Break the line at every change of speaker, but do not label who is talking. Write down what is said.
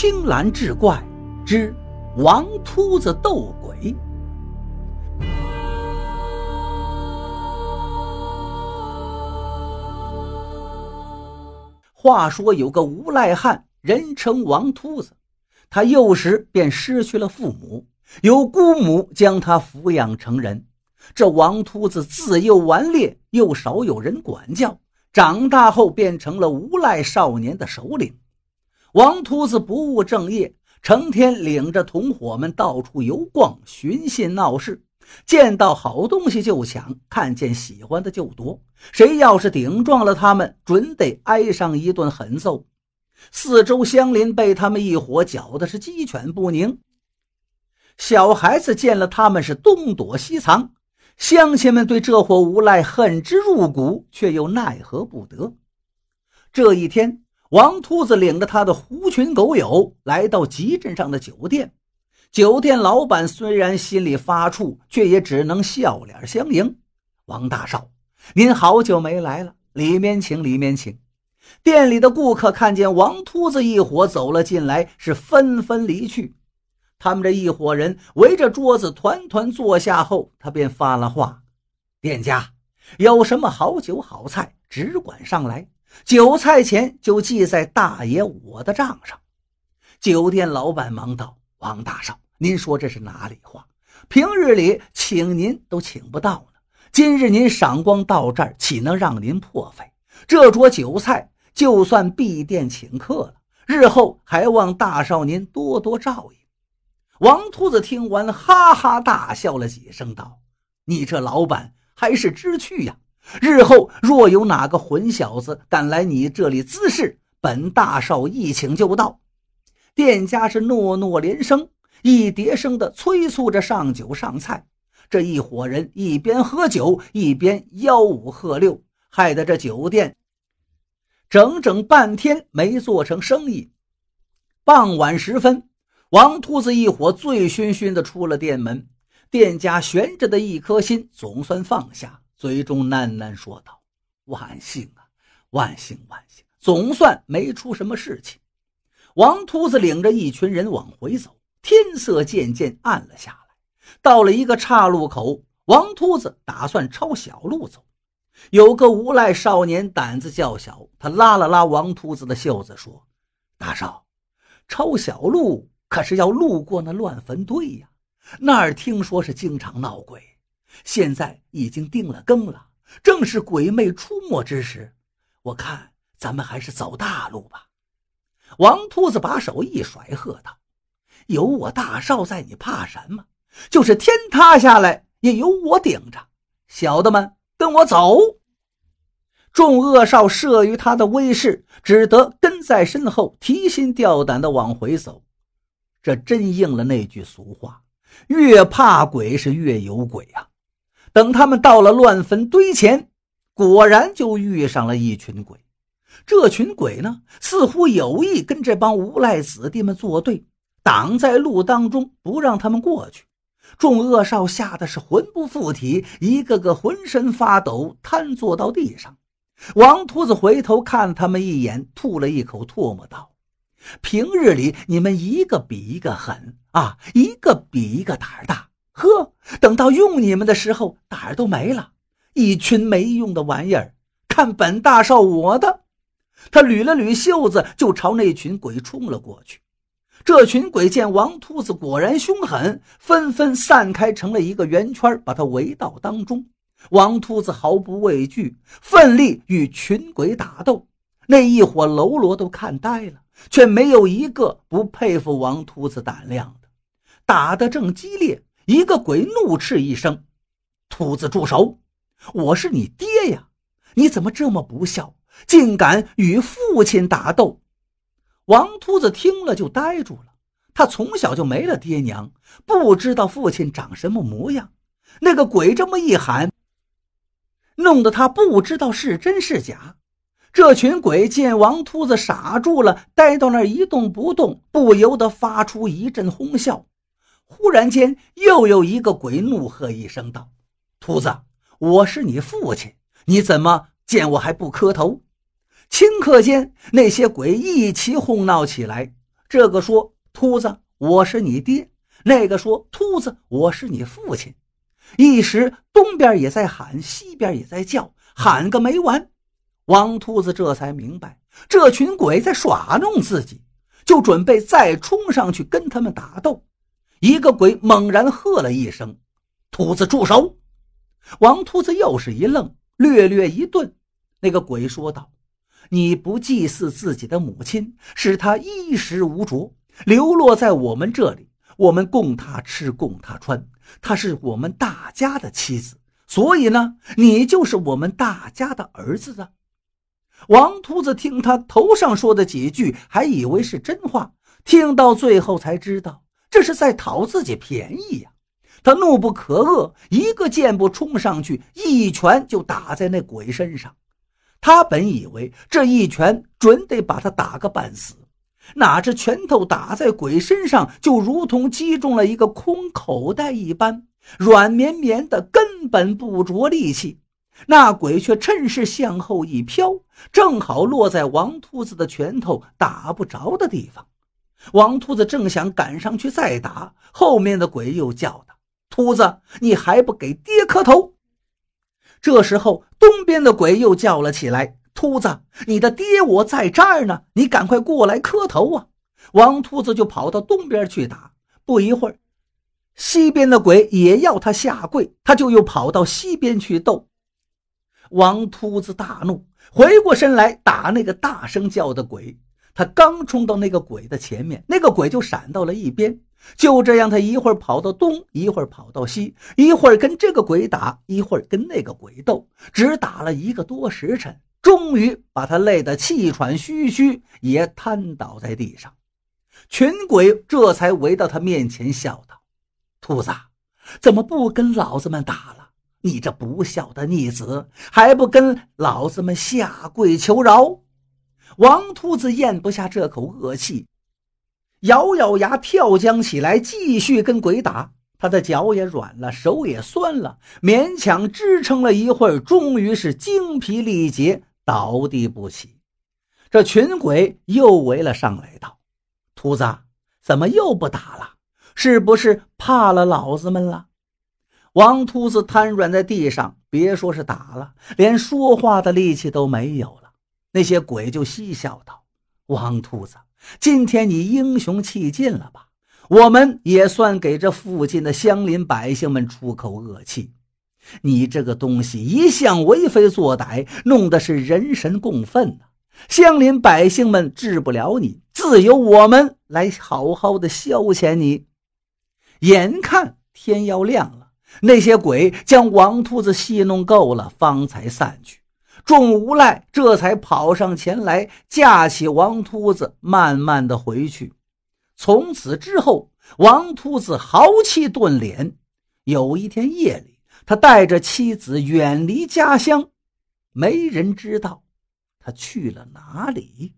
青蓝志怪之王秃子斗鬼。话说有个无赖汉，人称王秃子，他幼时便失去了父母，由姑母将他抚养成人。这王秃子自幼顽劣，又少有人管教，长大后变成了无赖少年的首领。王秃子不务正业，成天领着同伙们到处游逛、寻衅闹事，见到好东西就抢，看见喜欢的就夺。谁要是顶撞了他们，准得挨上一顿狠揍。四周乡邻被他们一伙搅的是鸡犬不宁，小孩子见了他们是东躲西藏。乡亲们对这伙无赖恨之入骨，却又奈何不得。这一天，王秃子领着他的狐群狗友来到集镇上的酒店。酒店老板虽然心里发怵，却也只能笑脸相迎。王大少，您好久没来了，里面请，里面请。店里的顾客看见王秃子一伙走了进来，是纷纷离去。他们这一伙人围着桌子团团坐下后，他便发了话：“店家有什么好酒好菜，只管上来，酒菜钱就记在大爷我的账上。”酒店老板忙道：“王大少，您说这是哪里话？平日里请您都请不到呢，今日您赏光到这儿，岂能让您破费？这桌酒菜就算闭店请客了，日后还望大少您多多照应。”王秃子听完，哈哈大笑了几声，道：“你这老板还是知趣呀！日后若有哪个混小子敢来你这里滋事，本大少一请就到。”店家是诺诺连声，一叠声的催促着上酒上菜。这一伙人一边喝酒，一边吆五喝六，害得这酒店整整半天没做成生意。傍晚时分。王秃子一伙醉醺醺的出了店门，店家悬着的一颗心总算放下，嘴中喃喃说道：“万幸啊，万幸万幸，总算没出什么事情。”王秃子领着一群人往回走，天色渐渐暗了下来。到了一个岔路口，王秃子打算抄小路走。有个无赖少年胆子较小，他拉了拉王秃子的袖子，说：“大少，抄小路。”可是要路过那乱坟堆呀，那儿听说是经常闹鬼，现在已经定了更了，正是鬼魅出没之时。我看咱们还是走大路吧。王秃子把手一甩，喝道：“有我大少在，你怕什么？就是天塌下来也有我顶着。小的们，跟我走。”众恶少慑于他的威势，只得跟在身后，提心吊胆地往回走。这真应了那句俗话：“越怕鬼是越有鬼啊！”等他们到了乱坟堆前，果然就遇上了一群鬼。这群鬼呢，似乎有意跟这帮无赖子弟们作对，挡在路当中，不让他们过去。众恶少吓得是魂不附体，一个个浑身发抖，瘫坐到地上。王秃子回头看他们一眼，吐了一口唾沫，道。平日里你们一个比一个狠啊，一个比一个胆儿大。呵，等到用你们的时候，胆儿都没了，一群没用的玩意儿。看本大少我的！他捋了捋袖子，就朝那群鬼冲了过去。这群鬼见王秃子果然凶狠，纷纷散开成了一个圆圈，把他围到当中。王秃子毫不畏惧，奋力与群鬼打斗。那一伙喽啰都看呆了。却没有一个不佩服王秃子胆量的。打得正激烈，一个鬼怒斥一声：“秃子住手！我是你爹呀，你怎么这么不孝，竟敢与父亲打斗？”王秃子听了就呆住了。他从小就没了爹娘，不知道父亲长什么模样。那个鬼这么一喊，弄得他不知道是真是假。这群鬼见王秃子傻住了，呆到那儿一动不动，不由得发出一阵哄笑。忽然间，又有一个鬼怒喝一声道：“秃子，我是你父亲，你怎么见我还不磕头？”顷刻间，那些鬼一齐哄闹起来。这个说：“秃子，我是你爹。”那个说：“秃子，我是你父亲。”一时东边也在喊，西边也在叫，喊个没完。王秃子这才明白，这群鬼在耍弄自己，就准备再冲上去跟他们打斗。一个鬼猛然喝了一声：“秃子，住手！”王秃子又是一愣，略略一顿。那个鬼说道：“你不祭祀自己的母亲，使她衣食无着，流落在我们这里。”我们供他吃，供他穿，她是我们大家的妻子，所以呢，你就是我们大家的儿子啊。王秃子听他头上说的几句，还以为是真话，听到最后才知道这是在讨自己便宜呀。他怒不可遏，一个箭步冲上去，一拳就打在那鬼身上。他本以为这一拳准得把他打个半死。哪知拳头打在鬼身上，就如同击中了一个空口袋一般，软绵绵的，根本不着力气。那鬼却趁势向后一飘，正好落在王秃子的拳头打不着的地方。王秃子正想赶上去再打，后面的鬼又叫道：“秃子，你还不给爹磕头！”这时候，东边的鬼又叫了起来。秃子，你的爹我在这儿呢，你赶快过来磕头啊！王秃子就跑到东边去打。不一会儿，西边的鬼也要他下跪，他就又跑到西边去斗。王秃子大怒，回过身来打那个大声叫的鬼。他刚冲到那个鬼的前面，那个鬼就闪到了一边。就这样，他一会儿跑到东，一会儿跑到西，一会儿跟这个鬼打，一会儿跟那个鬼斗，只打了一个多时辰。终于把他累得气喘吁吁，也瘫倒在地上。群鬼这才围到他面前，笑道：“兔子，怎么不跟老子们打了？你这不孝的逆子，还不跟老子们下跪求饶？”王秃子咽不下这口恶气，咬咬牙跳江起来，继续跟鬼打。他的脚也软了，手也酸了，勉强支撑了一会儿，终于是精疲力竭。倒地不起，这群鬼又围了上来，道：“秃子，怎么又不打了？是不是怕了老子们了？”王秃子瘫软在地上，别说是打了，连说话的力气都没有了。那些鬼就嬉笑道：“王秃子，今天你英雄气尽了吧？我们也算给这附近的乡邻百姓们出口恶气。”你这个东西一向为非作歹，弄得是人神共愤呐！乡邻百姓们治不了你，自有我们来好好的消遣你。眼看天要亮了，那些鬼将王秃子戏弄够了，方才散去。众无赖这才跑上前来，架起王秃子，慢慢的回去。从此之后，王秃子豪气顿敛。有一天夜里。他带着妻子远离家乡，没人知道他去了哪里。